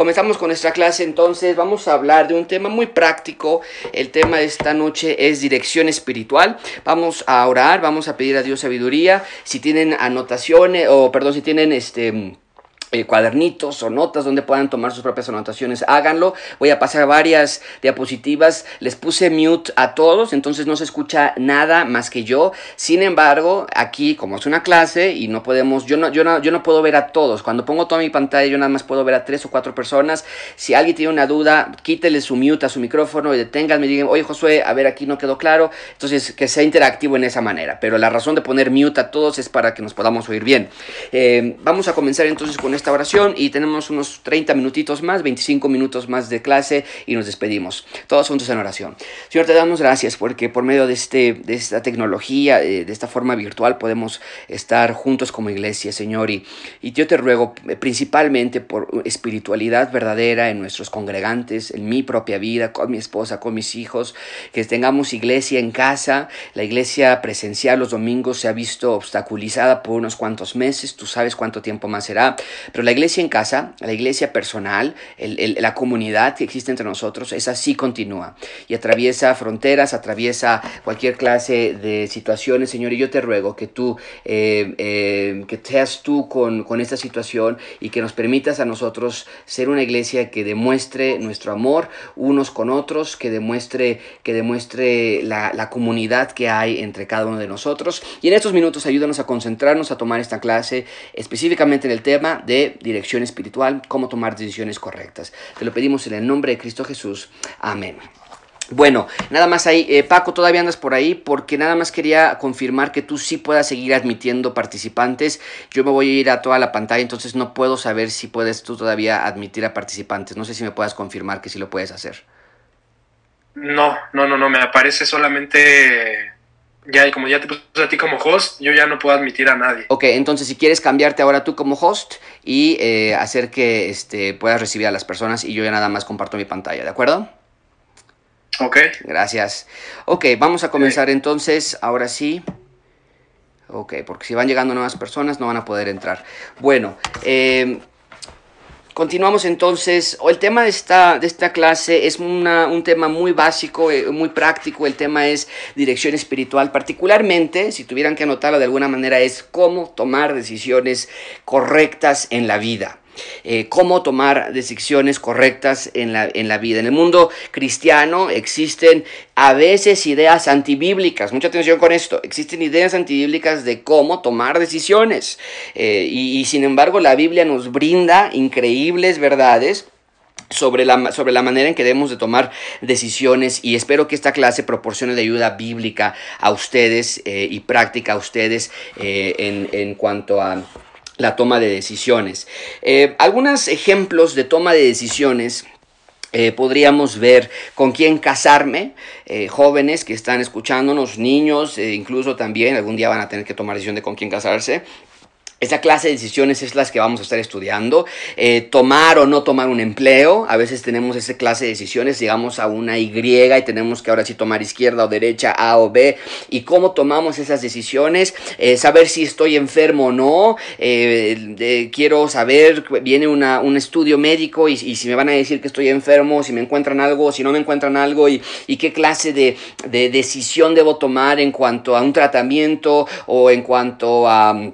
comenzamos con nuestra clase entonces. Vamos a hablar de un tema muy práctico. El tema de esta noche es dirección espiritual. Vamos a orar, vamos a pedir a Dios sabiduría. Si tienen anotaciones, o perdón, si tienen este eh, cuadernitos o notas donde puedan tomar sus propias anotaciones, háganlo. Voy a pasar varias diapositivas. Les puse mute a todos, entonces no se escucha nada más que yo. Sin embargo, aquí como es una clase y no podemos, yo no, yo no, yo no puedo ver a todos. Cuando pongo toda mi pantalla, yo nada más puedo ver a tres o cuatro personas. Si alguien tiene una duda, quítele su mute a su micrófono y deténganme y digan, oye Josué, a ver aquí no quedó claro. Entonces, que sea interactivo en esa manera. Pero la razón de poner mute a todos es para que nos podamos oír bien. Eh, vamos a comenzar entonces con esta oración y tenemos unos 30 minutitos más, 25 minutos más de clase y nos despedimos. Todos juntos en oración. Señor, te damos gracias porque por medio de, este, de esta tecnología, eh, de esta forma virtual, podemos estar juntos como iglesia, Señor. Y, y yo te ruego principalmente por espiritualidad verdadera en nuestros congregantes, en mi propia vida, con mi esposa, con mis hijos, que tengamos iglesia en casa. La iglesia presencial los domingos se ha visto obstaculizada por unos cuantos meses, tú sabes cuánto tiempo más será, pero la iglesia en casa, la iglesia personal, la comunidad que existe entre nosotros, esa sí continúa y atraviesa fronteras, atraviesa cualquier clase de situaciones, Señor, y yo te ruego que tú, eh, eh, que seas tú con, con esta situación y que nos permitas a nosotros ser una iglesia que demuestre nuestro amor unos con otros, que demuestre, que demuestre la, la comunidad que hay entre cada uno de nosotros. Y en estos minutos ayúdanos a concentrarnos, a tomar esta clase específicamente en el tema de dirección espiritual, cómo tomar decisiones correctas. Te lo pedimos en el nombre de Cristo Jesús. Amén. Bueno, nada más ahí. Eh, Paco, todavía andas por ahí porque nada más quería confirmar que tú sí puedas seguir admitiendo participantes. Yo me voy a ir a toda la pantalla, entonces no puedo saber si puedes tú todavía admitir a participantes. No sé si me puedas confirmar que sí lo puedes hacer. No, no, no, no, me aparece solamente ya, y como ya te puse a ti como host, yo ya no puedo admitir a nadie. Ok, entonces si quieres cambiarte ahora tú como host y eh, hacer que este, puedas recibir a las personas y yo ya nada más comparto mi pantalla, ¿de acuerdo? Ok. Gracias. Ok, vamos a comenzar entonces, ahora sí. Ok, porque si van llegando nuevas personas no van a poder entrar. Bueno, eh, Continuamos entonces. El tema de esta, de esta clase es una, un tema muy básico, eh, muy práctico. El tema es dirección espiritual. Particularmente, si tuvieran que anotarlo de alguna manera, es cómo tomar decisiones correctas en la vida. Eh, cómo tomar decisiones correctas en la, en la vida. En el mundo cristiano existen a veces ideas antibíblicas, mucha atención con esto, existen ideas antibíblicas de cómo tomar decisiones. Eh, y, sin embargo la Biblia nos brinda increíbles verdades sobre la, sobre la manera en que debemos de tomar decisiones y espero que esta clase proporcione de ayuda bíblica a ustedes eh, y práctica a ustedes en, en cuanto a la toma de decisiones. Eh, algunos ejemplos de toma de decisiones eh, podríamos ver con quién casarme, eh, jóvenes que están escuchándonos, niños, incluso también algún día van a tener que tomar decisión de con quién casarse. Esa clase de decisiones es las que vamos a estar estudiando. Eh, tomar o no tomar un empleo. A veces tenemos esa clase de decisiones. Llegamos a una Y y tenemos que ahora sí tomar izquierda o derecha, A o B. Y cómo tomamos esas decisiones. Eh, saber si estoy enfermo o no. Eh, quiero saber, viene una, un estudio médico y, y, si me van a decir que estoy enfermo, si me encuentran algo, si no me encuentran algo y, y qué clase de, de decisión debo tomar en cuanto a un tratamiento o en cuanto a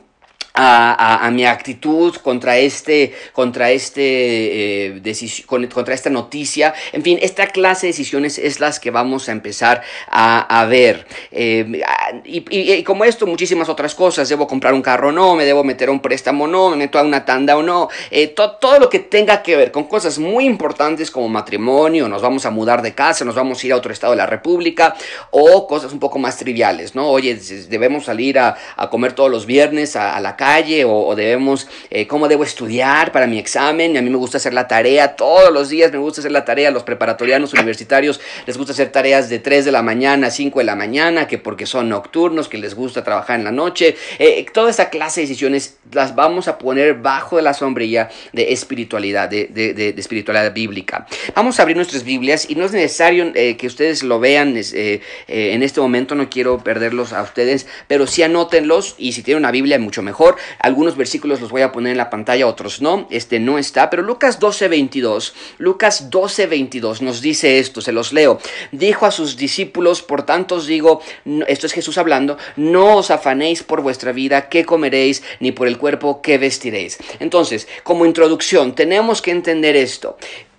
a, a, a, mi actitud contra este, contra este, eh, con, contra esta noticia. En fin, esta clase de decisiones es las que vamos a empezar a, a ver. Eh, y, y, y, como esto, muchísimas otras cosas. Debo comprar un carro o no, me debo meter a un préstamo o no, me meto a una tanda o no. Eh, to, todo lo que tenga que ver con cosas muy importantes como matrimonio, nos vamos a mudar de casa, nos vamos a ir a otro estado de la República, o cosas un poco más triviales, ¿no? Oye, debemos salir a, comer todos los viernes a, la calle o, debemos, eh, cómo debo estudiar para mi examen. A mí me gusta hacer la tarea todos los días, me gusta hacer la tarea. Los preparatorianos universitarios les gusta hacer tareas de 3 de la mañana a 5 de la mañana, que porque son nocturnos, que les gusta trabajar en la noche. Eh, toda esta clase de decisiones las vamos a poner bajo de la sombrilla de espiritualidad, de, de, de, de espiritualidad bíblica. Vamos a abrir nuestras Biblias y no es necesario eh, que ustedes lo vean en este momento, no quiero perderlos a ustedes, pero sí anótenlos y si tienen una Biblia mucho mejor Algunos versículos los voy a poner en la pantalla, otros no. Este no está, pero Lucas 12, 22. Lucas 12, 22 nos dice esto, se los leo. Dijo a sus discípulos, por tanto os digo, esto es Jesús hablando, no os afanéis por vuestra vida, qué comeréis, ni por el cuerpo, qué vestiréis. Entonces, como introducción, tenemos que entender esto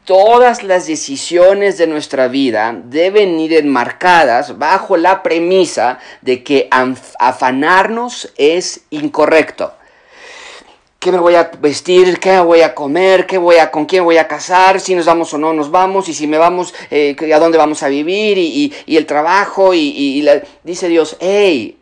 todas las decisiones de nuestra vida deben ir enmarcadas bajo la premisa de que afanarnos es incorrecto. ¿Qué me voy a vestir? ¿Qué voy a comer? ¿Qué voy a, ¿Con quién voy a casar? Si nos vamos o no nos vamos. Y si me vamos, eh, ¿a dónde vamos a vivir? Y, el trabajo. Y, dice Dios, hey,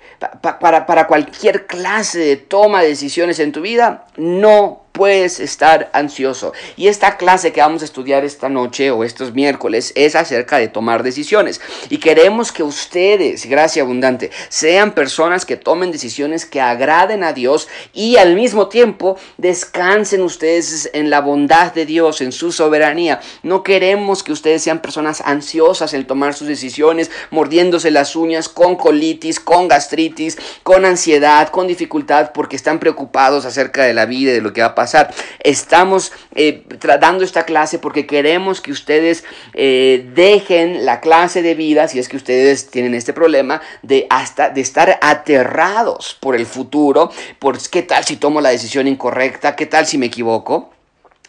para, para cualquier clase de toma de decisiones en tu vida, no puedes estar ansioso. Y esta clase que vamos a estudiar esta noche o estos miércoles es acerca de tomar decisiones. Y queremos que ustedes, gracia abundante, sean personas que tomen decisiones que agraden a Dios y al mismo tiempo descansen ustedes en la bondad de Dios, en su soberanía. No queremos que ustedes sean personas ansiosas en tomar sus decisiones, mordiéndose las uñas con colitis, con gastritis, con ansiedad, con dificultad, porque están preocupados acerca de la vida y de lo que va a pasar Estamos eh, dando esta clase porque queremos que ustedes eh, dejen la clase de vida, si es que ustedes tienen este problema, de, hasta, de estar aterrados por el futuro, por qué tal si tomo la decisión incorrecta, qué tal si me equivoco.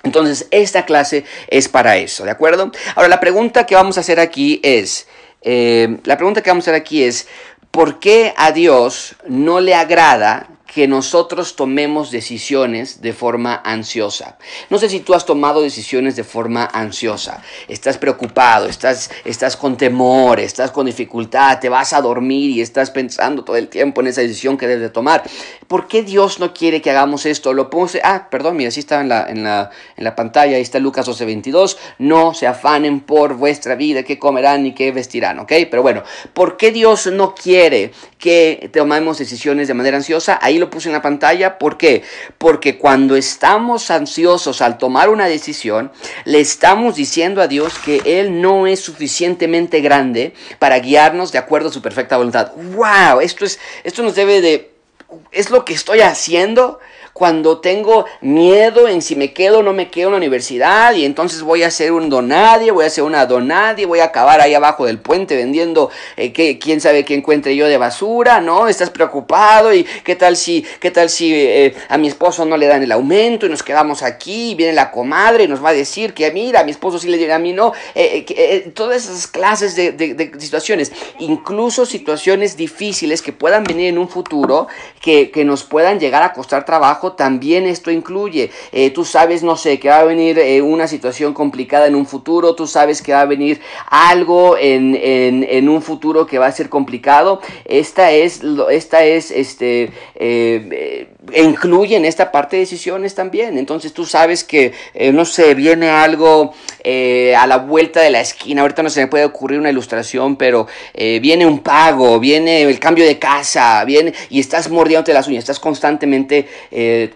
Entonces, esta clase es para eso, ¿de acuerdo? Ahora, la pregunta que vamos a hacer aquí es, eh, la pregunta que vamos a hacer aquí es, ¿por qué a Dios no le agrada que nosotros tomemos decisiones de forma ansiosa. No sé si tú has tomado decisiones de forma ansiosa. Estás preocupado, estás, estás con temor, estás con dificultad, te vas a dormir y estás pensando todo el tiempo en esa decisión que debes de tomar. ¿Por qué Dios no quiere que hagamos esto? Lo puse, ah, perdón, mira, así está en la, en la, en la pantalla, ahí está Lucas 12:22. No se afanen por vuestra vida, qué comerán ni qué vestirán, ¿ok? Pero bueno, ¿por qué Dios no quiere que tomemos decisiones de manera ansiosa? Ahí lo puse en la pantalla. ¿Por qué? Porque cuando estamos ansiosos al tomar una decisión, le estamos diciendo a Dios que Él no es suficientemente grande para guiarnos de acuerdo a su perfecta voluntad. ¡Wow! Esto, es, esto nos debe de... ¿Es lo que estoy haciendo? Cuando tengo miedo en si me quedo o no me quedo en la universidad y entonces voy a ser un donadie, voy a ser una donadie, voy a acabar ahí abajo del puente vendiendo eh, que, quién sabe qué encuentre yo de basura, ¿no? Estás preocupado y qué tal si, qué tal si eh, a mi esposo no le dan el aumento y nos quedamos aquí y viene la comadre y nos va a decir que mira, a mi esposo sí le llega, a mí no, eh, todas esas clases de, de, situaciones, incluso situaciones difíciles que puedan venir en un futuro, que, que nos puedan llegar a costar trabajo, también esto incluye. Eh, tú sabes, no sé, que va a venir eh, una situación complicada en un futuro, tú sabes que va a venir algo en, en, un futuro que va a ser complicado. Esta es, esta es, este, eh, incluye en esta parte de decisiones también. Entonces tú sabes que, no sé, viene algo a la vuelta de la esquina. Ahorita no se me puede ocurrir una ilustración, pero viene un pago, viene el cambio de casa, viene y estás mordiéndote las uñas, estás constantemente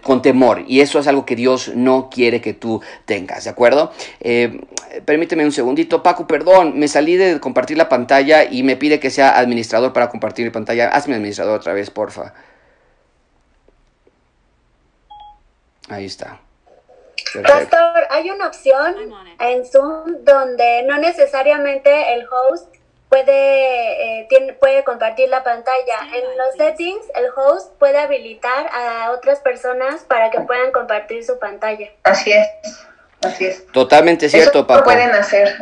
con temor. Y eso es algo que Dios no quiere que tú tengas, ¿de acuerdo? Eh, permíteme un segundito. Paco, perdón, me salí de compartir la pantalla y me pide que sea administrador para compartir mi pantalla. Hazme administrador otra vez, porfa. Ahí está. Pastor, hay una opción en Zoom donde no necesariamente el host puede, eh, tiene, puede compartir la pantalla. en los settings, el host puede habilitar a otras personas para que puedan compartir su pantalla. Así es, así es. Totalmente cierto, Paco. Lo pueden hacer.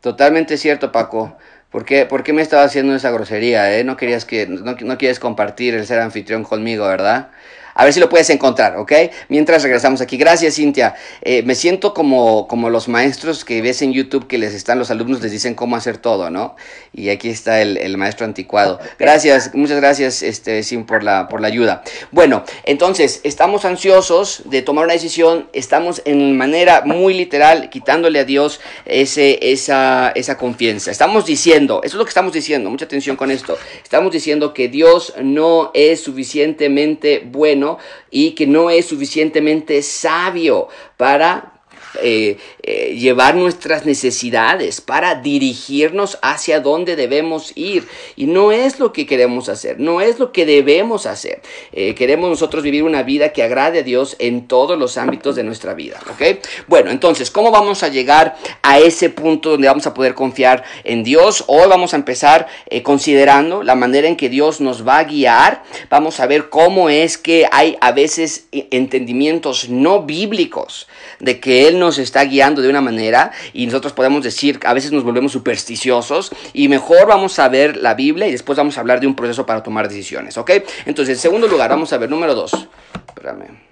Totalmente cierto, Paco. ¿Por qué, ¿Por qué me estaba haciendo esa grosería? Eh? No querías que no, no quieres compartir el ser anfitrión conmigo, ¿verdad? A ver si lo puedes encontrar, ¿ok? Mientras regresamos aquí. Gracias, Cintia. Eh, me siento como, como los maestros que ves en YouTube que les están los alumnos, les dicen cómo hacer todo, ¿no? Y aquí está el, maestro anticuado. Gracias, muchas gracias, este, Sim, por la, por la ayuda. Bueno, entonces, estamos ansiosos de tomar una decisión, estamos en manera muy literal quitándole a Dios ese, esa, esa confianza. Estamos diciendo, eso es lo que estamos diciendo, mucha atención con esto. Estamos diciendo que Dios no es suficientemente bueno y que no es suficientemente sabio para eh, eh, llevar nuestras necesidades, para dirigirnos hacia dónde debemos ir. Y no es lo que queremos hacer, no es lo que debemos hacer. Eh, queremos nosotros vivir una vida que agrade a Dios en todos los ámbitos de nuestra vida. ¿Ok? Bueno, entonces, ¿cómo vamos a llegar a ese punto donde vamos a poder confiar en Dios? Hoy vamos a empezar considerando la manera en que Dios nos va a guiar. Vamos a ver cómo es que hay a veces entendimientos no bíblicos de que Él nos está guiando de una manera y nosotros podemos decir, a veces nos volvemos supersticiosos y mejor vamos a ver la Biblia y después vamos a hablar de un proceso para tomar decisiones, ¿ok? Entonces, en segundo lugar, vamos a ver número dos. Espérame.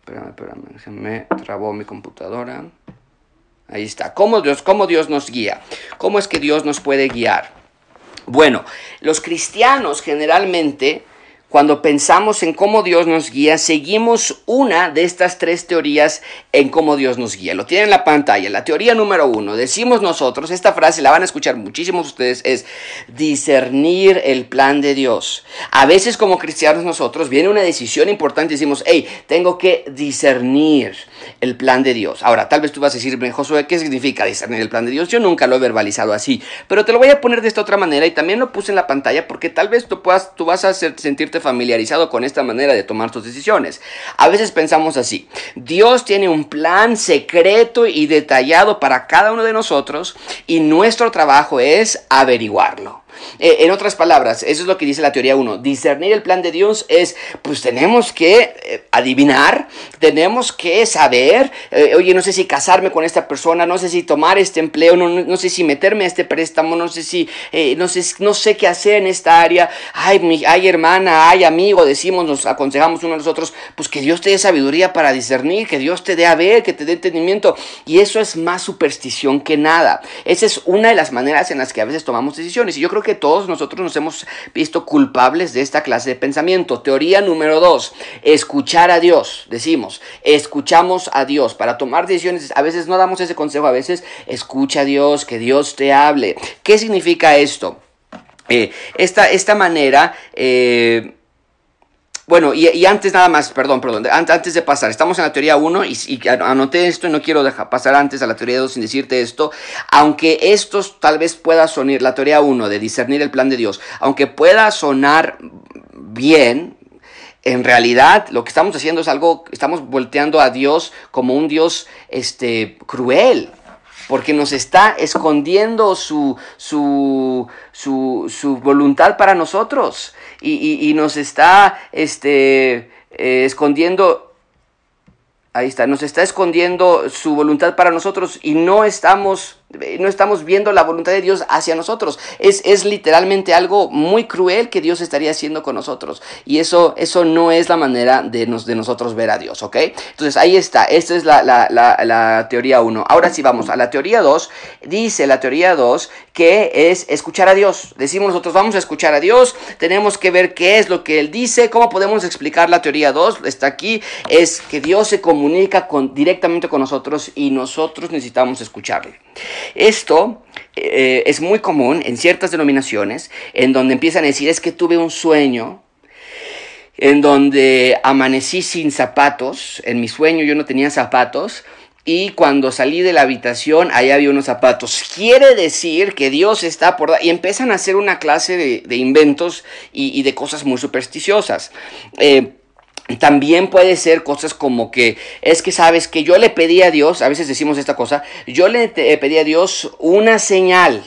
Espérame, espérame, se me trabó mi computadora. Ahí está. ¿Cómo Dios, ¿Cómo Dios nos guía? ¿Cómo es que Dios nos puede guiar? Bueno, los cristianos generalmente cuando pensamos en cómo Dios nos guía, seguimos una de estas tres teorías en cómo Dios nos guía. Lo tienen en la pantalla. La teoría número uno, decimos nosotros, esta frase la van a escuchar muchísimos ustedes, es discernir el plan de Dios. A veces como cristianos nosotros viene una decisión importante y decimos, hey, tengo que discernir el plan de Dios. Ahora, tal vez tú vas a decirme, Josué, ¿qué significa discernir el plan de Dios? Yo nunca lo he verbalizado así, pero te lo voy a poner de esta otra manera y también lo puse en la pantalla porque tal vez tú, puedas, tú vas a sentirte familiarizado con esta manera de tomar tus decisiones. A veces pensamos así, Dios tiene un plan secreto y detallado para cada uno de nosotros y nuestro trabajo es averiguarlo. Eh, en otras palabras, eso es lo que dice la teoría 1. Discernir el plan de Dios es, pues tenemos que eh, adivinar, tenemos que saber, eh, oye, no sé si casarme con esta persona, no sé si tomar este empleo, no, no sé si meterme a este préstamo, no sé si, no, sé, no sé qué hacer en esta área. Ay, mi, ay, hermana, ay, amigo, decimos, nos aconsejamos uno a los otros, pues que Dios te dé sabiduría para discernir, que Dios te dé a ver, que te dé entendimiento. Y eso es más superstición que nada. Esa es una de las maneras en las que a veces tomamos decisiones. Y yo creo que todos nosotros nos hemos visto culpables de esta clase de pensamiento. Teoría número dos, escuchar a Dios. Decimos, escuchamos a Dios. Para tomar decisiones, a veces no damos ese consejo, a veces escucha a Dios, que Dios te hable. ¿Qué significa esto? Eh, esta, esta, manera... Eh, bueno, y, antes nada más, perdón, perdón, antes de pasar, estamos en la teoría 1 y, anoté esto y no quiero dejar pasar antes a la teoría 2 sin decirte esto, aunque esto tal vez pueda sonar, la teoría 1 de discernir el plan de Dios, aunque pueda sonar bien, en realidad lo que estamos haciendo es algo, estamos volteando a Dios como un Dios este, cruel, porque nos está escondiendo su, su, su, su voluntad para nosotros y, nos está este, eh, escondiendo Ahí está, nos está escondiendo su voluntad para nosotros y no estamos no estamos viendo la voluntad de Dios hacia nosotros. Es, es literalmente algo muy cruel que Dios estaría haciendo con nosotros. Y eso, eso no es la manera de, nos, de nosotros ver a Dios, ¿ok? Entonces ahí está, esta es la, la, la, teoría 1. Ahora sí vamos a la teoría 2. Dice la teoría 2 que es escuchar a Dios. Decimos nosotros vamos a escuchar a Dios, tenemos que ver qué es lo que Él dice, cómo podemos explicar la teoría 2. Está aquí, es que Dios se comunica con, directamente con nosotros y nosotros necesitamos escucharle. Esto eh, es muy común en ciertas denominaciones en donde empiezan a decir es que tuve un sueño en donde amanecí sin zapatos, en mi sueño yo no tenía zapatos, y cuando salí de la habitación, ahí había unos zapatos. Quiere decir que Dios está por... Y empiezan a hacer una clase de, inventos y, de cosas muy supersticiosas. Eh, también puede ser cosas como que es que sabes que yo le pedí a Dios, a veces decimos esta cosa, yo le pedí a Dios una señal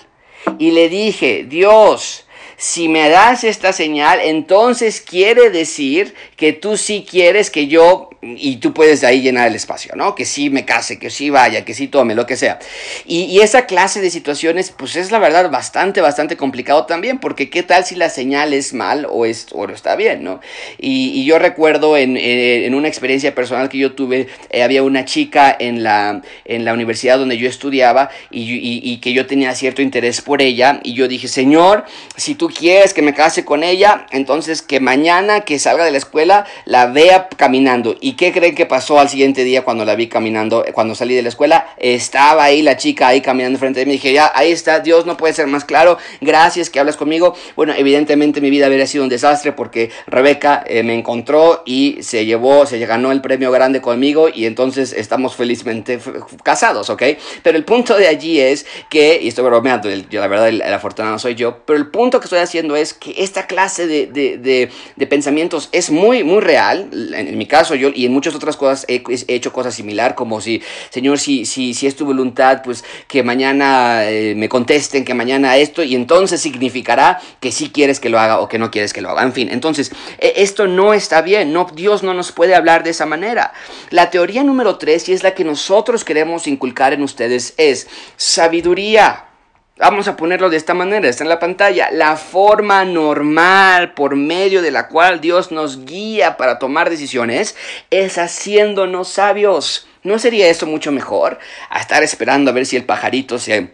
y le dije, Dios, si me das esta señal, entonces quiere decir que tú sí quieres que yo y tú puedes ahí llenar el espacio, ¿no? Que sí me case, que sí vaya, que sí tome, lo que sea. Y, esa clase de situaciones, pues es la verdad bastante, bastante complicado también, porque qué tal si la señal es mal o, es, o está bien, ¿no? Y, yo recuerdo en, eh, en, una experiencia personal que yo tuve, eh, había una chica en la, en la universidad donde yo estudiaba y, y que yo tenía cierto interés por ella, y yo dije, Señor, si tú quieres que me case con ella, entonces que mañana que salga de la escuela la vea caminando y ¿Y qué creen que pasó al siguiente día cuando la vi caminando, cuando salí de la escuela? Estaba ahí la chica ahí caminando frente de mí. Dije, ya, ahí está, Dios no puede ser más claro. Gracias que hablas conmigo. Bueno, evidentemente mi vida habría sido un desastre porque Rebeca eh, me encontró y se llevó, se ganó el premio grande conmigo y entonces estamos felizmente casados, ¿ok? Pero el punto de allí es que, y estoy bromeando, yo la verdad el, el afortunado soy yo, pero el punto que estoy haciendo es que esta clase de, de, de, pensamientos es muy, muy real. En, mi caso, yo en muchas otras cosas he, hecho cosas similar, como si, Señor, si, si, si es tu voluntad, pues que mañana eh, me contesten, que mañana esto, y entonces significará que sí quieres que lo haga o que no quieres que lo haga. En fin, entonces, e, esto no está bien, no, Dios no nos puede hablar de esa manera. La teoría número tres, y es la que nosotros queremos inculcar en ustedes, es sabiduría. Vamos a ponerlo de esta manera, está en la pantalla. La forma normal por medio de la cual Dios nos guía para tomar decisiones es haciéndonos sabios. ¿No sería eso mucho mejor? A estar esperando a ver si el pajarito se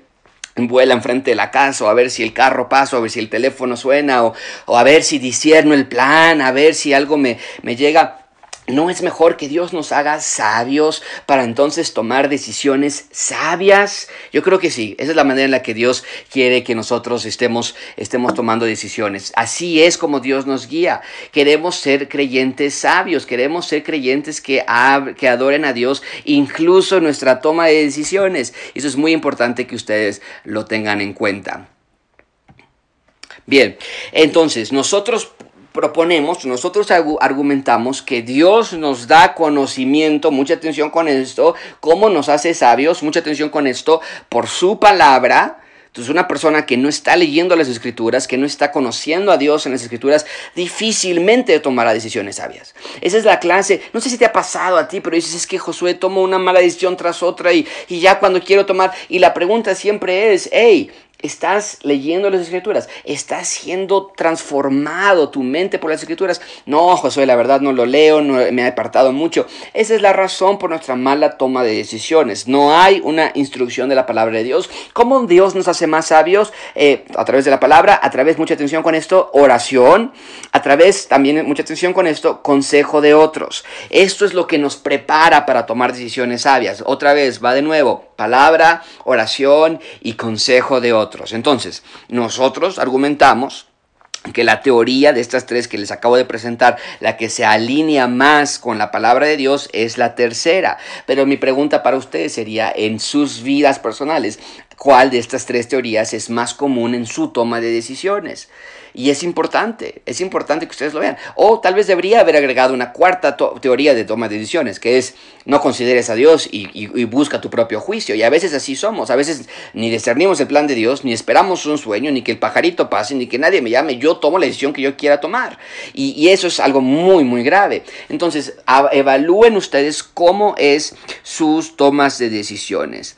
vuela enfrente de la casa, o a ver si el carro pasa, o a ver si el teléfono suena, o, o a ver si disierno el plan, a ver si algo me, me llega. ¿No es mejor que Dios nos haga sabios para entonces tomar decisiones sabias? Yo creo que sí, esa es la manera en la que Dios quiere que nosotros estemos, estemos tomando decisiones. Así es como Dios nos guía. Queremos ser creyentes sabios, queremos ser creyentes que, que adoren a Dios incluso en nuestra toma de decisiones. Eso es muy importante que ustedes lo tengan en cuenta. Bien, entonces nosotros proponemos, nosotros argumentamos que Dios nos da conocimiento, mucha atención con esto, cómo nos hace sabios, mucha atención con esto, por su palabra. Entonces una persona que no está leyendo las escrituras, que no está conociendo a Dios en las escrituras, difícilmente tomará decisiones sabias. Esa es la clase, no sé si te ha pasado a ti, pero dices, es que Josué tomó una mala decisión tras otra y, y ya cuando quiero tomar, y la pregunta siempre es, hey, Estás leyendo las escrituras, estás siendo transformado tu mente por las escrituras. No, Josué, la verdad no lo leo, no me he apartado mucho. Esa es la razón por nuestra mala toma de decisiones. No hay una instrucción de la palabra de Dios. ¿Cómo Dios nos hace más sabios? Eh, a través de la palabra, a través, mucha atención con esto, oración, a través también, mucha atención con esto, consejo de otros. Esto es lo que nos prepara para tomar decisiones sabias. Otra vez, va de nuevo, palabra, oración y consejo de otros. Entonces, nosotros argumentamos que la teoría de estas tres que les acabo de presentar, la que se alinea más con la palabra de Dios es la tercera. Pero mi pregunta para ustedes sería, en sus vidas personales, ¿cuál de estas tres teorías es más común en su toma de decisiones? Y es importante, es importante que ustedes lo vean. O tal vez debería haber agregado una cuarta teoría de toma de decisiones, que es no consideres a Dios y, busca tu propio juicio. Y a veces así somos, a veces ni discernimos el plan de Dios, ni esperamos un sueño, ni que el pajarito pase, ni que nadie me llame, yo tomo la decisión que yo quiera tomar. Y, eso es algo muy, muy grave. Entonces, evalúen ustedes cómo es sus tomas de decisiones.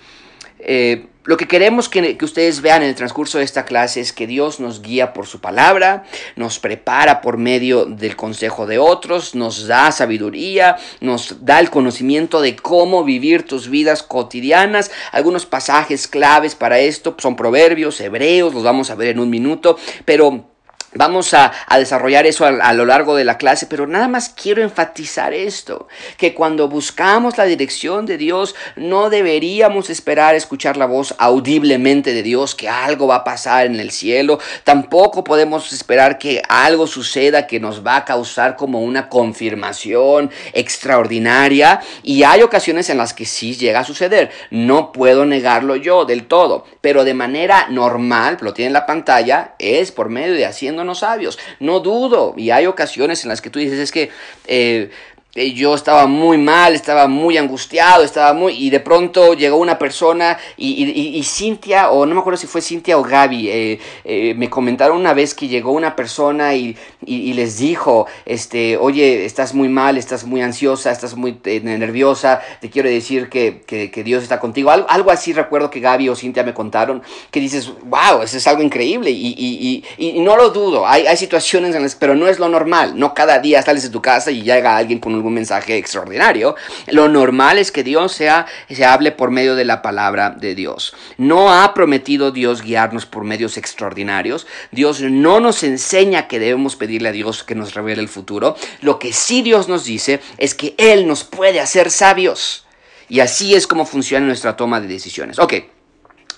Eh, lo que queremos que, ustedes vean en el transcurso de esta clase es que Dios nos guía por su palabra, nos prepara por medio del consejo de otros, nos da sabiduría, nos da el conocimiento de cómo vivir tus vidas cotidianas. Algunos pasajes claves para esto son proverbios, hebreos, los vamos a ver en un minuto, pero Vamos a, desarrollar eso a, lo largo de la clase, pero nada más quiero enfatizar esto, que cuando buscamos la dirección de Dios, no deberíamos esperar escuchar la voz audiblemente de Dios, que algo va a pasar en el cielo, tampoco podemos esperar que algo suceda que nos va a causar como una confirmación extraordinaria, y hay ocasiones en las que sí llega a suceder, no puedo negarlo yo del todo, pero de manera normal, lo tiene en la pantalla, es por medio de haciendo sabios. No dudo, y hay ocasiones en las que tú dices, es que eh, eh, yo estaba muy mal, estaba muy angustiado, estaba muy... Y de pronto llegó una persona y, Cintia, o no me acuerdo si fue Cintia o Gaby, eh, me comentaron una vez que llegó una persona y, y, les dijo, este, oye, estás muy mal, estás muy ansiosa, estás muy nerviosa, te quiero decir que, que, que Dios está contigo. Algo, algo, así recuerdo que Gaby o Cintia me contaron, que dices, wow, eso es algo increíble y, y no lo dudo, hay, hay situaciones en las, pero no es lo normal, no cada día sales de tu casa y llega alguien con algún mensaje extraordinario. Lo normal es que Dios sea, se hable por medio de la palabra de Dios. No ha prometido Dios guiarnos por medios extraordinarios. Dios no nos enseña que debemos pedir pedirle a Dios que nos revele el futuro. Lo que sí Dios nos dice es que Él nos puede hacer sabios. Y así es como funciona nuestra toma de decisiones. Ok.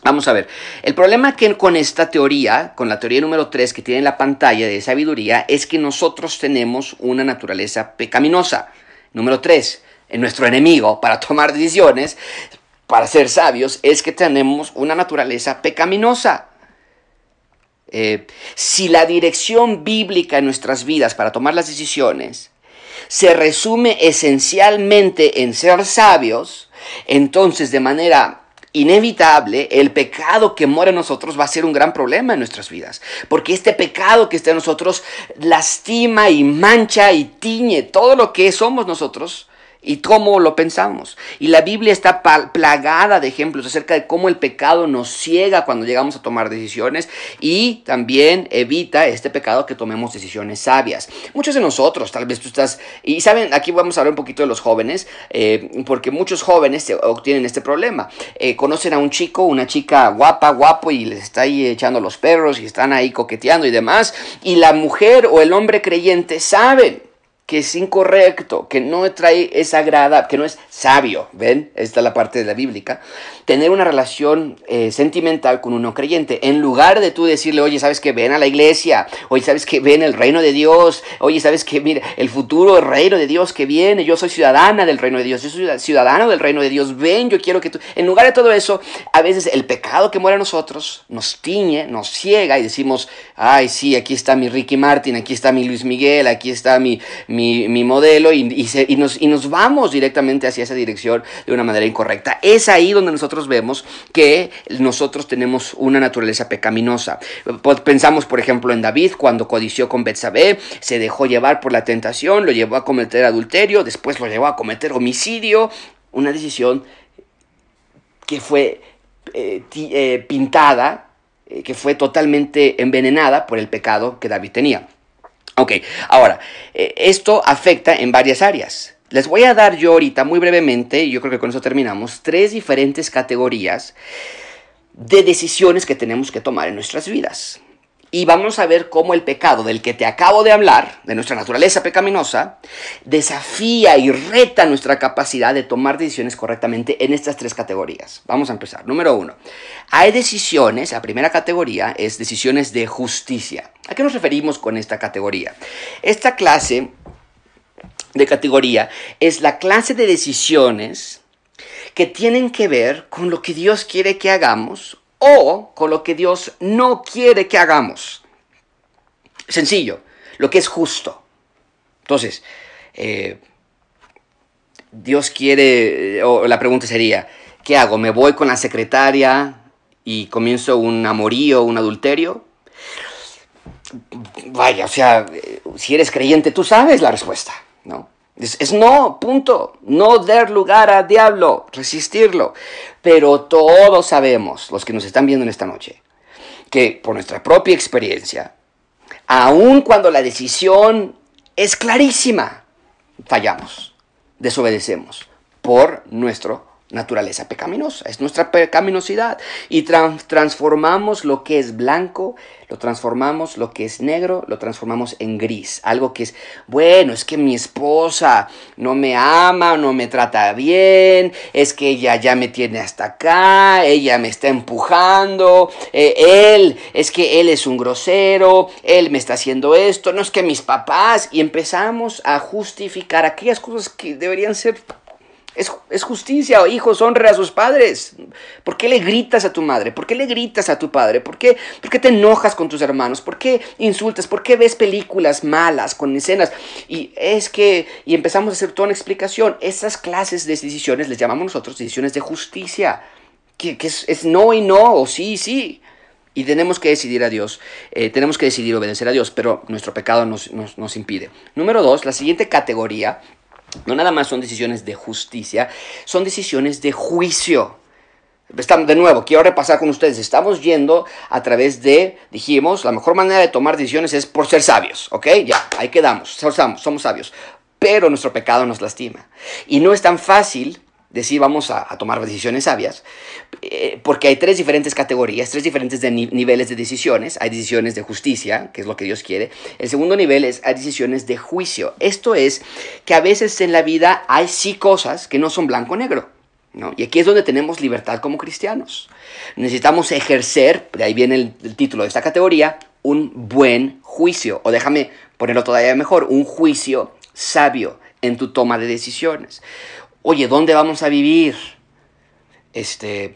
Vamos a ver, el problema que con esta teoría, con la teoría número 3 que tiene en la pantalla de sabiduría, es que nosotros tenemos una naturaleza pecaminosa. Número 3, en nuestro enemigo para tomar decisiones, para ser sabios, es que tenemos una naturaleza pecaminosa. Eh, si la dirección bíblica en nuestras vidas para tomar las decisiones se resume esencialmente en ser sabios, entonces de manera inevitable, el pecado que mora en nosotros va a ser un gran problema en nuestras vidas. Porque este pecado que está en nosotros lastima y mancha y tiñe todo lo que somos nosotros y cómo lo pensamos. Y la Biblia está plagada de ejemplos acerca de cómo el pecado nos ciega cuando llegamos a tomar decisiones y también evita este pecado que tomemos decisiones sabias. Muchos de nosotros, tal vez tú estás, y saben, aquí vamos a hablar un poquito de los jóvenes, eh, porque muchos jóvenes tienen este problema. Eh, conocen a un chico, una chica guapa, guapo, y les está ahí echando los perros y están ahí coqueteando y demás, y la mujer o el hombre creyente saben es incorrecto, que no trae esa grada, que no es sabio, ¿ven? Esta es la parte de la bíblica. Tener una relación eh, sentimental con un no creyente. En lugar de tú decirle, oye, ¿sabes que ven a la iglesia? Oye, ¿sabes que ven el reino de Dios? Oye, ¿sabes que mira, el futuro reino de Dios que viene? Yo soy ciudadana del reino de Dios, yo soy ciudadano del reino de Dios. Ven, yo quiero que tú... En lugar de todo eso, a veces el pecado que muere en nosotros nos tiñe, nos ciega y decimos, ay, sí, aquí está mi Ricky Martin, aquí está mi Luis Miguel, aquí está mi, modelo y, nos, y nos vamos directamente hacia esa dirección de una manera incorrecta. Es ahí donde nosotros vemos que nosotros tenemos una naturaleza pecaminosa. Pues, pensamos, por ejemplo, en David cuando codició con Betsabé, se dejó llevar por la tentación, lo llevó a cometer adulterio, después lo llevó a cometer homicidio, una decisión que fue eh, eh, pintada, eh, que fue totalmente envenenada por el pecado que David tenía. Ok, ahora, eh, esto afecta en varias áreas. Les voy a dar yo ahorita muy brevemente, y yo creo que con eso terminamos, tres diferentes categorías de decisiones que tenemos que tomar en nuestras vidas y vamos a ver cómo el pecado del que te acabo de hablar, de nuestra naturaleza pecaminosa, desafía y reta nuestra capacidad de tomar decisiones correctamente en estas tres categorías. Vamos a empezar. Número uno, hay decisiones, la primera categoría es decisiones de justicia. ¿A qué nos referimos con esta categoría? Esta clase de categoría es la clase de decisiones que tienen que ver con lo que Dios quiere que hagamos o con lo que Dios no quiere que hagamos. Sencillo, lo que es justo. Entonces, eh, Dios quiere, o la pregunta sería, ¿qué hago? ¿Me voy con la secretaria y comienzo un amorío, un adulterio? Vaya, o sea, si eres creyente, tú sabes la respuesta, ¿no? Es, no, punto. No dar lugar al diablo, resistirlo. Pero todos sabemos, los que nos están viendo en esta noche, que por nuestra propia experiencia, aun cuando la decisión es clarísima, fallamos, desobedecemos por nuestro naturaleza pecaminosa, es nuestra pecaminosidad. Y transformamos lo que es blanco, lo transformamos, lo que es negro, lo transformamos en gris. Algo que es, bueno, es que mi esposa no me ama, no me trata bien, es que ella ya me tiene hasta acá, ella me está empujando, eh, él, es que él es un grosero, él me está haciendo esto, no es que mis papás, y empezamos a justificar aquellas cosas que deberían ser es, justicia, hijos, honre a sus padres. ¿Por qué le gritas a tu madre? ¿Por qué le gritas a tu padre? ¿Por qué, ¿Por qué te enojas con tus hermanos? ¿Por qué insultas? ¿Por qué ves películas malas con escenas? Y es que, y empezamos a hacer toda una explicación. Esas clases de decisiones les llamamos nosotros decisiones de justicia. Que, es, no y no, o sí y sí. Y tenemos que decidir a Dios, eh, tenemos que decidir obedecer a Dios, pero nuestro pecado nos, nos, nos impide. Número dos, la siguiente categoría no nada más son decisiones de justicia, son decisiones de juicio. Estamos, de nuevo, quiero repasar con ustedes. Estamos yendo a través de, dijimos, la mejor manera de tomar decisiones es por ser sabios, ¿ok? Ya, ahí quedamos, somos, somos sabios. Pero nuestro pecado nos lastima. Y no es tan fácil decir vamos a, tomar decisiones sabias, eh, porque hay tres diferentes categorías, tres diferentes niveles de decisiones. Hay decisiones de justicia, que es lo que Dios quiere. El segundo nivel es hay decisiones de juicio. Esto es que a veces en la vida hay sí cosas que no son blanco-negro. ¿no? Y aquí es donde tenemos libertad como cristianos. Necesitamos ejercer, de ahí viene el, el título de esta categoría, un buen juicio. O déjame ponerlo todavía mejor, un juicio sabio en tu toma de decisiones. Oye, ¿dónde vamos a vivir? Este,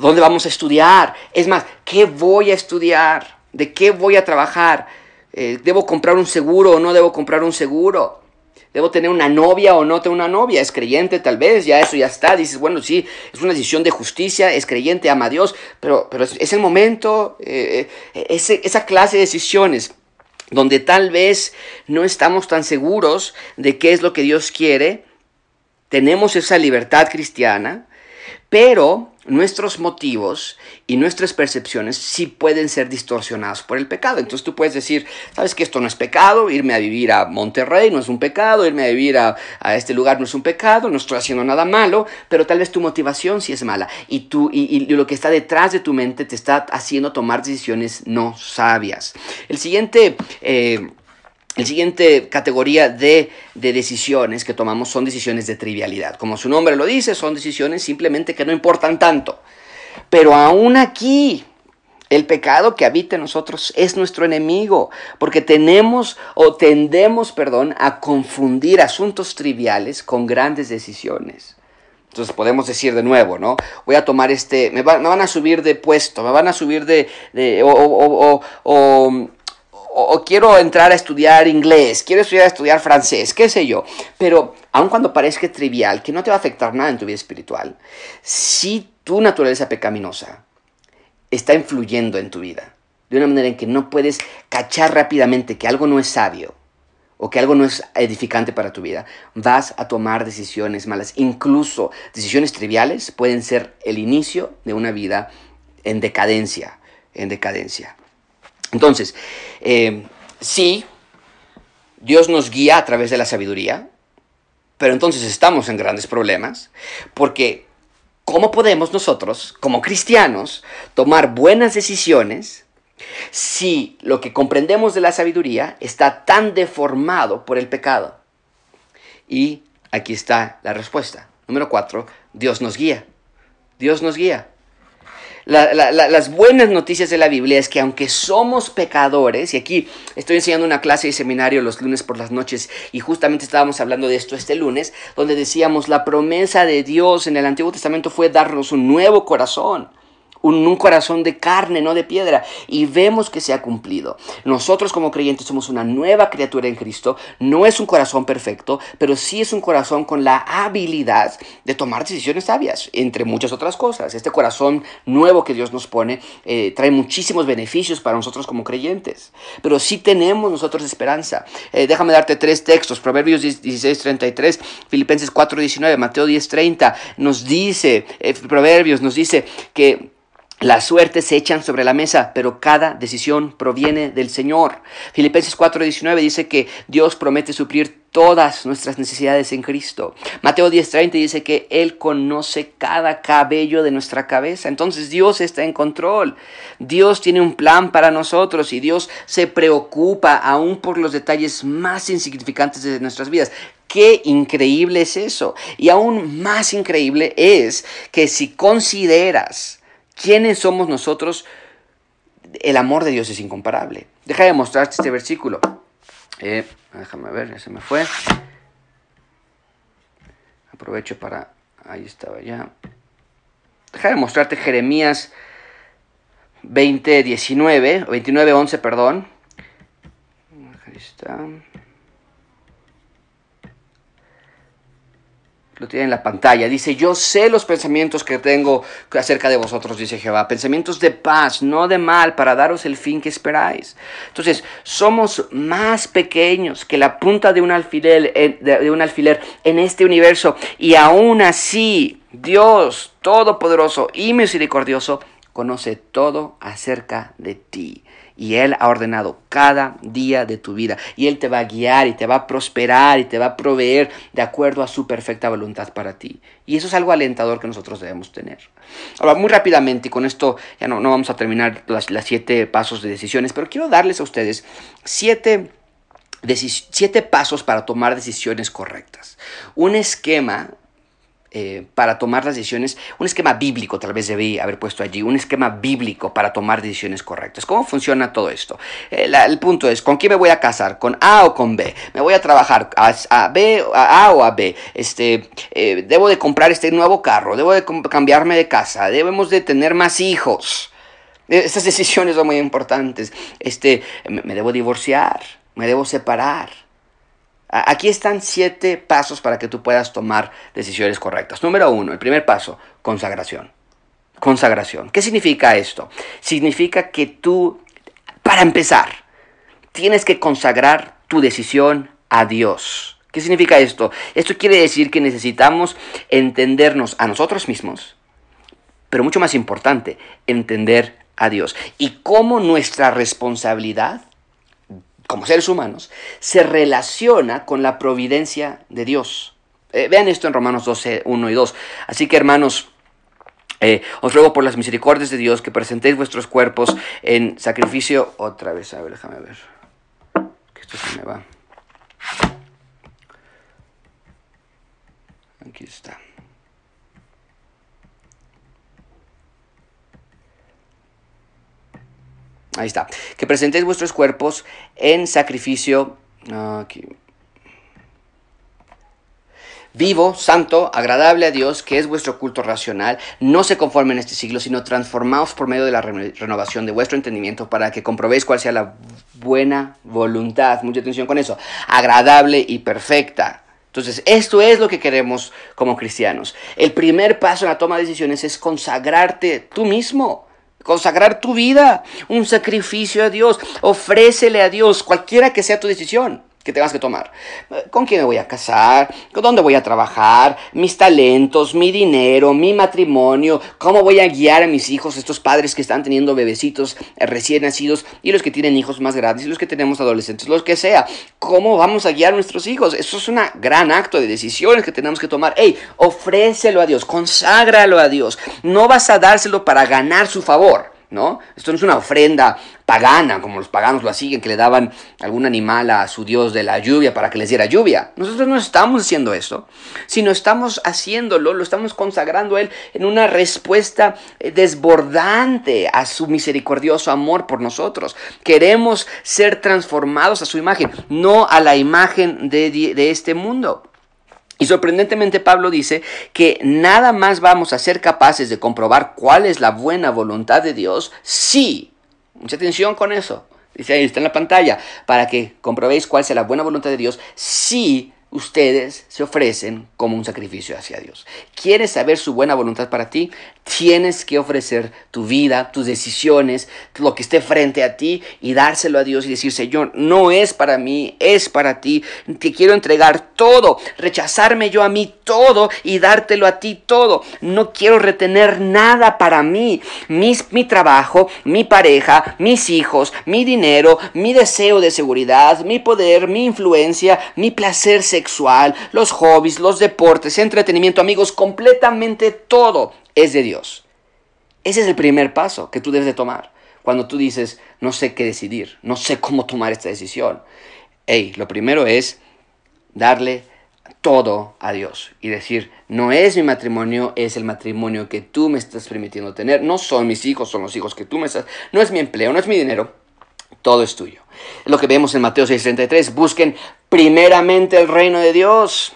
¿dónde vamos a estudiar? Es más, ¿qué voy a estudiar? ¿De qué voy a trabajar? Eh, ¿Debo comprar un seguro o no debo comprar un seguro? ¿Debo tener una novia o no tener una novia? ¿Es creyente tal vez? Ya eso ya está. Dices, bueno, sí, es una decisión de justicia, es creyente, ama a Dios, pero, pero es, el momento, eh, eh, esa clase de decisiones donde tal vez no estamos tan seguros de qué es lo que Dios quiere, tenemos esa libertad cristiana, pero nuestros motivos y nuestras percepciones sí pueden ser distorsionados por el pecado. Entonces tú puedes decir, sabes que esto no es pecado, irme a vivir a Monterrey no es un pecado, irme a vivir a, este lugar no es un pecado, no estoy haciendo nada malo, pero tal vez tu motivación sí es mala y, tú, y, lo que está detrás de tu mente te está haciendo tomar decisiones no sabias. El siguiente... Eh, la siguiente categoría de, decisiones que tomamos son decisiones de trivialidad. Como su nombre lo dice, son decisiones simplemente que no importan tanto. Pero aún aquí, el pecado que habita en nosotros es nuestro enemigo, porque tenemos o tendemos, perdón, a confundir asuntos triviales con grandes decisiones. Entonces podemos decir de nuevo, ¿no? Voy a tomar este, me, van a subir de puesto, me van a subir de, o, o, quiero entrar a estudiar inglés, quiero estudiar, estudiar francés, qué sé yo. Pero aun cuando parezca trivial, que no te va a afectar nada en tu vida espiritual, si tu naturaleza pecaminosa está influyendo en tu vida, de una manera en que no puedes cachar rápidamente que algo no es sabio o que algo no es edificante para tu vida, vas a tomar decisiones malas. Incluso decisiones triviales pueden ser el inicio de una vida en decadencia, en decadencia. Entonces, eh, sí, Dios nos guía a través de la sabiduría, pero entonces estamos en grandes problemas, porque ¿cómo podemos nosotros, como cristianos, tomar buenas decisiones si lo que comprendemos de la sabiduría está tan deformado por el pecado? Y aquí está la respuesta. Número cuatro, Dios nos guía. Dios nos guía las buenas noticias de la Biblia es que aunque somos pecadores, y aquí estoy enseñando una clase de seminario los lunes por las noches, y justamente estábamos hablando de esto este lunes, donde decíamos la promesa de Dios en el Antiguo Testamento fue darnos un nuevo corazón un, corazón de carne, no de piedra. Y vemos que se ha cumplido. Nosotros como creyentes somos una nueva criatura en Cristo. No es un corazón perfecto, pero sí es un corazón con la habilidad de tomar decisiones sabias, entre muchas otras cosas. Este corazón nuevo que Dios nos pone eh, trae muchísimos beneficios para nosotros como creyentes. Pero sí tenemos nosotros esperanza. Eh, déjame darte tres textos. Proverbios 16.33, Filipenses 4.19, Mateo 10.30. Nos dice, eh, Proverbios nos dice que las suertes se echan sobre la mesa, pero cada decisión proviene del Señor. Filipenses 4:19 dice que Dios promete suplir todas nuestras necesidades en Cristo. Mateo 10:30 dice que Él conoce cada cabello de nuestra cabeza. Entonces Dios está en control. Dios tiene un plan para nosotros y Dios se preocupa aún por los detalles más insignificantes de nuestras vidas. Qué increíble es eso. Y aún más increíble es que si consideras ¿Quiénes somos nosotros? El amor de Dios es incomparable. Deja de mostrarte este versículo. Eh, déjame ver, ya se me fue. Aprovecho para... Ahí estaba ya. Deja de mostrarte Jeremías 20, 19, 29, 11, perdón. Ahí está. Lo tiene en la pantalla. Dice, yo sé los pensamientos que tengo acerca de vosotros, dice Jehová. Pensamientos de paz, no de mal, para daros el fin que esperáis. Entonces, somos más pequeños que la punta de un alfiler, de un alfiler en este universo. Y aún así, Dios Todopoderoso y misericordioso conoce todo acerca de ti Y Él ha ordenado cada día de tu vida. Y Él te va a guiar y te va a prosperar y te va a proveer de acuerdo a su perfecta voluntad para ti. Y eso es algo alentador que nosotros debemos tener. Ahora, muy rápidamente, y con esto ya no, no vamos a terminar las, las siete pasos de decisiones, pero quiero darles a ustedes siete siete pasos para tomar decisiones correctas. Un esquema eh, para tomar las decisiones, un esquema bíblico tal vez debí haber puesto allí, un esquema bíblico para tomar decisiones correctas. ¿Cómo funciona todo esto? Eh, el punto es, ¿con quién me voy a casar? ¿Con A o con B? ¿Me voy a trabajar a, B, a, a o a B? Este, eh, ¿Debo de comprar este nuevo carro? ¿Debo de cambiarme de casa? ¿Debemos de tener más hijos? Estas decisiones son muy importantes. Este, ¿Me debo divorciar? ¿Me debo separar? Aquí están siete pasos para que tú puedas tomar decisiones correctas. Número uno, el primer paso, consagración. Consagración. ¿Qué significa esto? Significa que tú, para empezar, tienes que consagrar tu decisión a Dios. ¿Qué significa esto? Esto quiere decir que necesitamos entendernos a nosotros mismos, pero mucho más importante, entender a Dios y cómo nuestra responsabilidad como seres humanos, se relaciona con la providencia de Dios. Eh, vean esto en Romanos 12, 1 y 2. Así que hermanos, eh, os ruego por las misericordias de Dios que presentéis vuestros cuerpos en sacrificio. Otra vez, a ver, déjame ver. Que esto se me va. Aquí está. Ahí está. Que presentéis vuestros cuerpos en sacrificio vivo, santo, agradable a Dios, que es vuestro culto racional. No se conforme en este siglo, sino transformaos por medio de la renovación de vuestro entendimiento para que comprobéis cuál sea la buena voluntad. Mucha atención con eso. Agradable y perfecta. Entonces, esto es lo que queremos como cristianos. El primer paso en la toma de decisiones es consagrarte tú mismo consagrar tu vida, un sacrificio a Dios, ofrécele a Dios, cualquiera que sea tu decisión que tengas que tomar. ¿Con quién me voy a casar? ¿Con dónde voy a trabajar? Mis talentos, mi dinero, mi matrimonio, cómo voy a guiar a mis hijos, estos padres que están teniendo bebecitos eh, recién nacidos y los que tienen hijos más grandes y los que tenemos adolescentes, los que sea. ¿Cómo vamos a guiar a nuestros hijos? Eso es un gran acto de decisiones que tenemos que tomar. Ey, ofrécelo a Dios, conságralo a Dios. No vas a dárselo para ganar su favor. ¿No? Esto no es una ofrenda pagana, como los paganos lo hacían, que le daban algún animal a su dios de la lluvia para que les diera lluvia. Nosotros no estamos haciendo esto, sino estamos haciéndolo, lo estamos consagrando a Él en una respuesta eh, desbordante a su misericordioso amor por nosotros. Queremos ser transformados a su imagen, no a la imagen de, de este mundo. Y sorprendentemente Pablo dice que nada más vamos a ser capaces de comprobar cuál es la buena voluntad de Dios si, mucha atención con eso, dice ahí está en la pantalla, para que comprobéis cuál es la buena voluntad de Dios si ustedes se ofrecen como un sacrificio hacia Dios. ¿Quieres saber su buena voluntad para ti? Tienes que ofrecer tu vida, tus decisiones, lo que esté frente a ti y dárselo a Dios y decir, Señor, no es para mí, es para ti. Te quiero entregar todo, rechazarme yo a mí todo y dártelo a ti todo. No quiero retener nada para mí. Mis, mi trabajo, mi pareja, mis hijos, mi dinero, mi deseo de seguridad, mi poder, mi influencia, mi placer sexual sexual, los hobbies, los deportes, entretenimiento, amigos, completamente todo es de Dios. Ese es el primer paso que tú debes de tomar. Cuando tú dices, no sé qué decidir, no sé cómo tomar esta decisión. Hey, lo primero es darle todo a Dios y decir, no es mi matrimonio, es el matrimonio que tú me estás permitiendo tener, no son mis hijos, son los hijos que tú me estás, no es mi empleo, no es mi dinero, todo es tuyo. Lo que vemos en Mateo 6:33, busquen primeramente el reino de Dios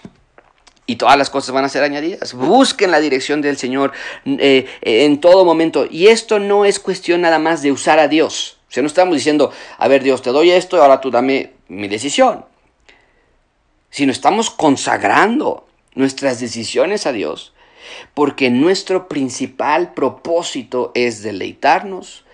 y todas las cosas van a ser añadidas. Busquen la dirección del Señor eh, en todo momento. Y esto no es cuestión nada más de usar a Dios. O sea, no estamos diciendo, a ver Dios, te doy esto, ahora tú dame mi decisión. Sino estamos consagrando nuestras decisiones a Dios. Porque nuestro principal propósito es deleitarnos,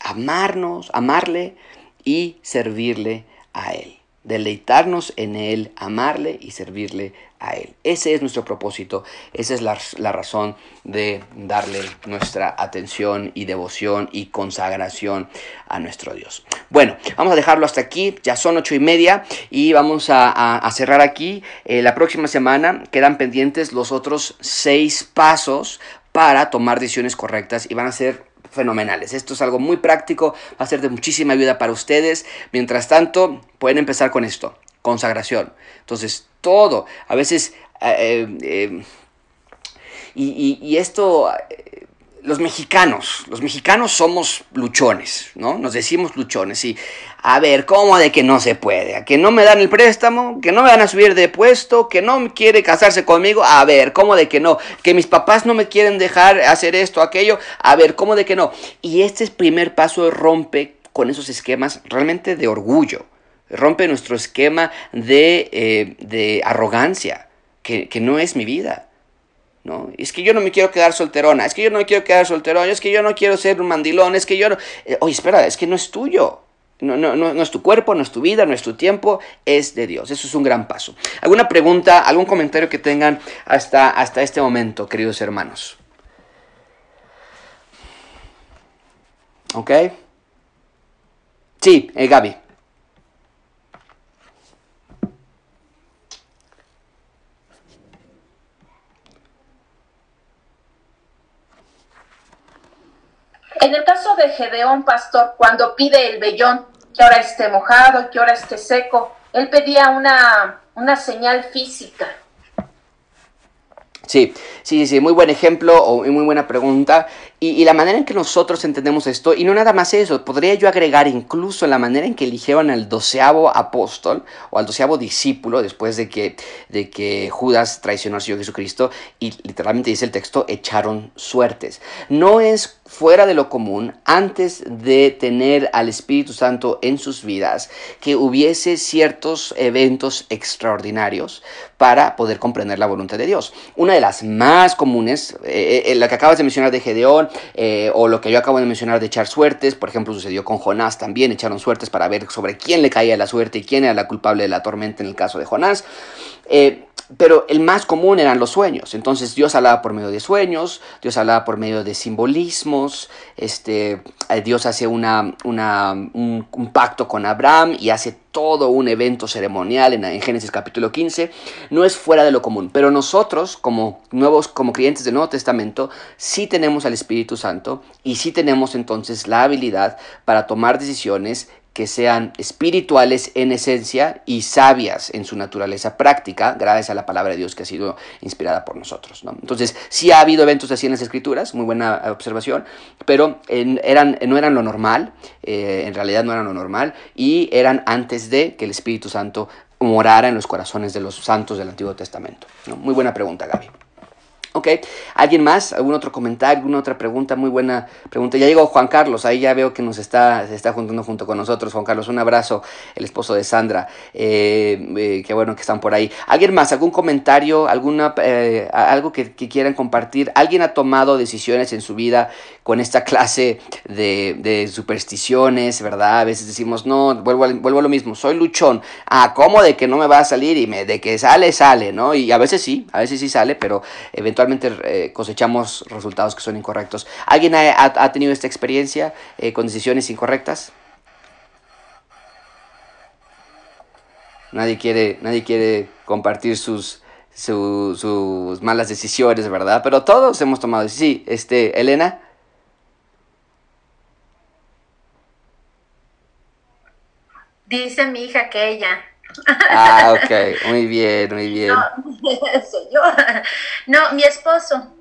amarnos, amarle y servirle a Él. deleitarnos en Él, amarle y servirle a Él. Ese es nuestro propósito, esa es la, razón de darle nuestra atención y devoción y consagración a nuestro Dios. Bueno, vamos a dejarlo hasta aquí, ya son ocho y media y vamos a, cerrar aquí. Eh, la próxima semana quedan pendientes los otros seis pasos para tomar decisiones correctas y van a ser fenomenales. Esto es algo muy práctico, va a ser de muchísima ayuda para ustedes. Mientras tanto, pueden empezar con esto, consagración. Entonces, todo, a veces, eh, eh, eh, y, esto los mexicanos, los mexicanos somos luchones, ¿no? Nos decimos luchones y a ver, ¿cómo de que no se puede? ¿A que no me dan el préstamo? ¿Que no me van a subir de puesto? ¿Que no quiere casarse conmigo? A ver, ¿cómo de que no? ¿Que mis papás no me quieren dejar hacer esto, aquello? A ver, ¿cómo de que no? Y este primer paso rompe con esos esquemas realmente de orgullo, rompe nuestro esquema de, eh, de arrogancia, que, que no es mi vida. ¿no? Es que yo no me quiero quedar solterona, es que yo no me quiero quedar solterón, es que yo no quiero ser un mandilón, es que yo no... Eh, oye, espera, es que no es tuyo. No, no, no, no, es tu cuerpo, no es tu vida, no es tu tiempo, es de Dios. Eso es un gran paso. ¿Alguna pregunta, algún comentario que tengan hasta, hasta este momento, queridos hermanos? ¿Ok? Sí, eh, Gaby. En el caso de Gedeón, pastor, cuando pide el vellón, que ahora esté mojado, que ahora esté seco, él pedía una, una señal física. Sí, sí, sí, muy buen ejemplo o muy buena pregunta. Y, la manera en que nosotros entendemos esto, y no nada más eso, podría yo agregar incluso la manera en que eligieron al doceavo apóstol o al doceavo discípulo después de que, de que Judas traicionó al Señor Jesucristo y literalmente dice el texto, echaron suertes. No es fuera de lo común antes de tener al Espíritu Santo en sus vidas que hubiese ciertos eventos extraordinarios para poder comprender la voluntad de Dios. Una de las más comunes, eh, eh, la que acabas de mencionar de Gedeón, eh, o lo que yo acabo de mencionar de echar suertes, por ejemplo, sucedió con Jonás también, echaron suertes para ver sobre quién le caía la suerte y quién era la culpable de la tormenta en el caso de Jonás. Eh, pero el más común eran los sueños. Entonces Dios hablaba por medio de sueños, Dios hablaba por medio de simbolismos, este, eh, Dios hace una, un, pacto con Abraham y hace todo un evento ceremonial en, en, Génesis capítulo 15. No es fuera de lo común, pero nosotros como nuevos, como creyentes del Nuevo Testamento, sí tenemos al Espíritu Santo y sí tenemos entonces la habilidad para tomar decisiones que sean espirituales en esencia y sabias en su naturaleza práctica, gracias a la palabra de Dios que ha sido inspirada por nosotros. Entonces, sí ha habido eventos así en las escrituras, muy buena observación, pero eran, no eran lo normal, eh, en realidad no eran lo normal, y eran antes de que el Espíritu Santo morara en los corazones de los santos del Antiguo Testamento. Muy buena pregunta, Gaby. Ok, ¿alguien más? ¿Algún otro comentario? ¿Alguna otra pregunta? Muy buena pregunta. Ya llegó Juan Carlos, ahí ya veo que nos está, se está juntando junto con nosotros. Juan Carlos, un abrazo, el esposo de Sandra. Eh, eh, qué bueno que están por ahí. ¿Alguien más? ¿Algún comentario? ¿Alguna, eh, ¿Algo que, quieran compartir? ¿Alguien ha tomado decisiones en su vida con esta clase de, supersticiones, verdad? A veces decimos, no, vuelvo a, vuelvo lo mismo, soy luchón. Ah, ¿cómo de que no me va a salir? Y me, de que sale, sale, ¿no? Y a veces sí, a veces sí sale, pero eventualmente eh, cosechamos resultados que son incorrectos. ¿Alguien ha, tenido esta experiencia eh, con decisiones incorrectas? Nadie quiere, nadie quiere compartir sus, sus malas decisiones, ¿verdad? Pero todos hemos tomado. Sí, este, Elena. Dice mi hija que ella. Ah, ok, muy bien, muy bien. No, yo. No, mi esposo,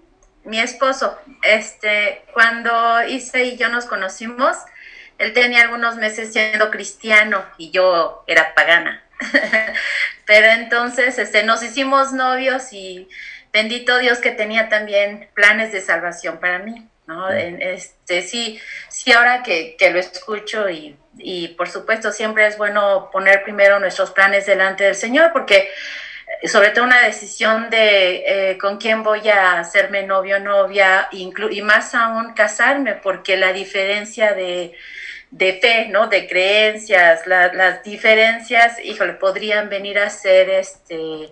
mi esposo, este, cuando Isa y yo nos conocimos, él tenía algunos meses siendo cristiano y yo era pagana. Pero entonces, este, nos hicimos novios y bendito Dios que tenía también planes de salvación para mí, ¿no? Este, sí, sí, ahora que, que lo escucho y y por supuesto siempre es bueno poner primero nuestros planes delante del Señor porque eh, sobre todo una decisión de eh, con quién voy a hacerme novio o novia y más aún casarme porque la diferencia de, de fe, ¿no? De creencias, las diferencias, híjole, podrían venir a ser este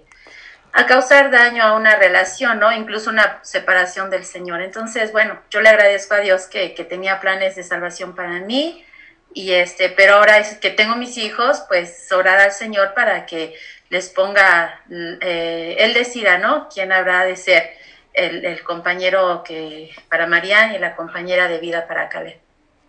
a causar daño a una relación, ¿no? Incluso una separación del Señor. Entonces, bueno, yo le agradezco a Dios que, que tenía planes de salvación para mí y este, pero ahora es que tengo mis hijos, pues orar al Señor para que les ponga, eh, Él decida, ¿no? Quién habrá de ser el, compañero que para Mariana y la compañera de vida para Caleb.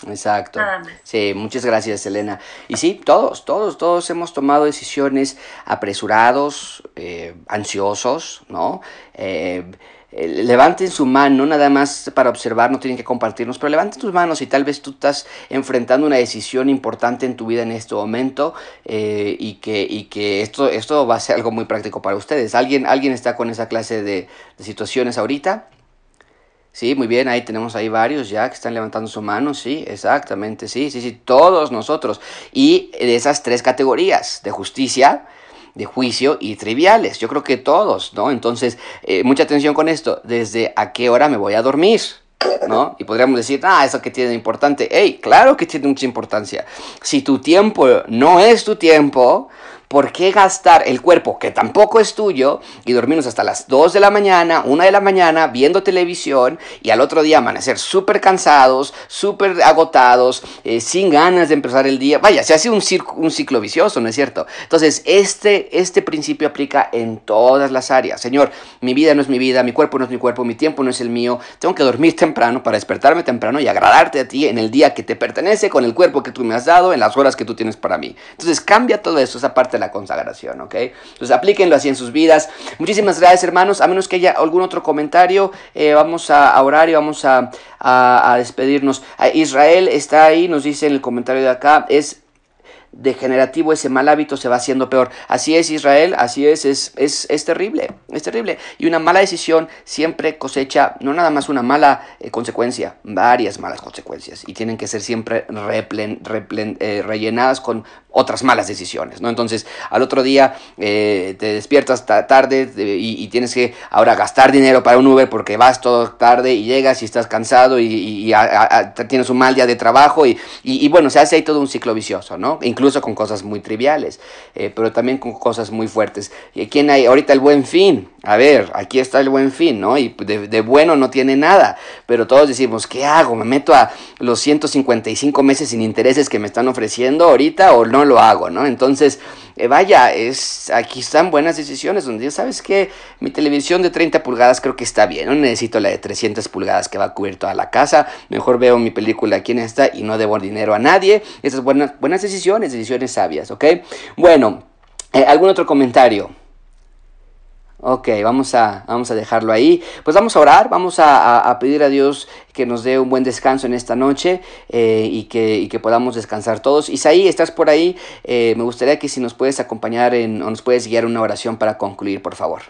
Exacto. Sí, muchas gracias, Elena. Y sí, todos, todos, todos hemos tomado decisiones apresurados, eh, ansiosos, ¿no? Eh, eh, levanten su mano, nada más para observar, no tienen que compartirnos, pero levanten tus manos y tal vez tú estás enfrentando una decisión importante en tu vida en este momento y, que, y que esto, esto va a ser algo muy práctico para ustedes. ¿Alguien, alguien está con esa clase de, de situaciones ahorita? Sí, muy bien, ahí tenemos ahí varios ya que están levantando su mano, sí, exactamente, sí, sí, sí, todos nosotros. Y de esas tres categorías, de justicia, de juicio y triviales, yo creo que todos, ¿no? Entonces, eh, mucha atención con esto, desde a qué hora me voy a dormir, ¿no? Y podríamos decir, ah, eso que tiene importante. ¡Ey! Claro que tiene mucha importancia. Si tu tiempo no es tu tiempo, ¿por qué gastar el cuerpo que tampoco es tuyo y dormirnos hasta las 2 de la mañana, 1 de la mañana viendo televisión y al otro día amanecer súper cansados, súper agotados, eh, sin ganas de empezar el día? Vaya, se hace un, un ciclo vicioso, ¿no es cierto? Entonces, este, este principio aplica en todas las áreas. Señor, mi vida no es mi vida, mi cuerpo no es mi cuerpo, mi tiempo no es el mío. Tengo que dormir temprano para despertarme temprano y agradarte a ti en el día que te pertenece, con el cuerpo que tú me has dado, en las horas que tú tienes para mí. Entonces, cambia todo eso, esa parte la consagración, ¿ok? Entonces aplíquenlo así en sus vidas. Muchísimas gracias, hermanos. A menos que haya algún otro comentario, eh, vamos a orar y vamos a, a, a despedirnos. Israel está ahí, nos dice en el comentario de acá, es degenerativo, ese mal hábito se va haciendo peor. Así es Israel, así es, es, es, es terrible, es terrible. Y una mala decisión siempre cosecha no nada más una mala eh, consecuencia, varias malas consecuencias. Y tienen que ser siempre replen, replen, eh, rellenadas con otras malas decisiones, ¿no? Entonces, al otro día eh, te despiertas tarde y, tienes que ahora gastar dinero para un Uber porque vas todo tarde y llegas y estás cansado y, tienes un mal día de trabajo y, y, bueno, se hace ahí todo un ciclo vicioso, ¿no? incluso con cosas muy triviales, eh, pero también con cosas muy fuertes. ¿Y quién hay? Ahorita el buen fin. A ver, aquí está el buen fin, ¿no? Y de, bueno no tiene nada, pero todos decimos, ¿qué hago? ¿Me meto a los 155 meses sin intereses que me están ofreciendo ahorita o no lo hago, ¿no? Entonces, eh, vaya, es, aquí están buenas decisiones donde, ¿sabes que Mi televisión de 30 pulgadas creo que está bien, no necesito la de 300 pulgadas que va a cubrir toda la casa, mejor veo mi película aquí en esta y no debo dinero a nadie. Esas buenas, buenas decisiones, decisiones sabias, ¿ok? Bueno, eh, ¿algún otro comentario? Ok, vamos a, vamos a dejarlo ahí. Pues vamos a orar, vamos a, pedir a Dios que nos dé un buen descanso en esta noche eh, y, que, que, podamos descansar todos. Isaí, ¿estás por ahí? Eh, me gustaría que si nos puedes acompañar en, o nos puedes guiar una oración para concluir, por favor.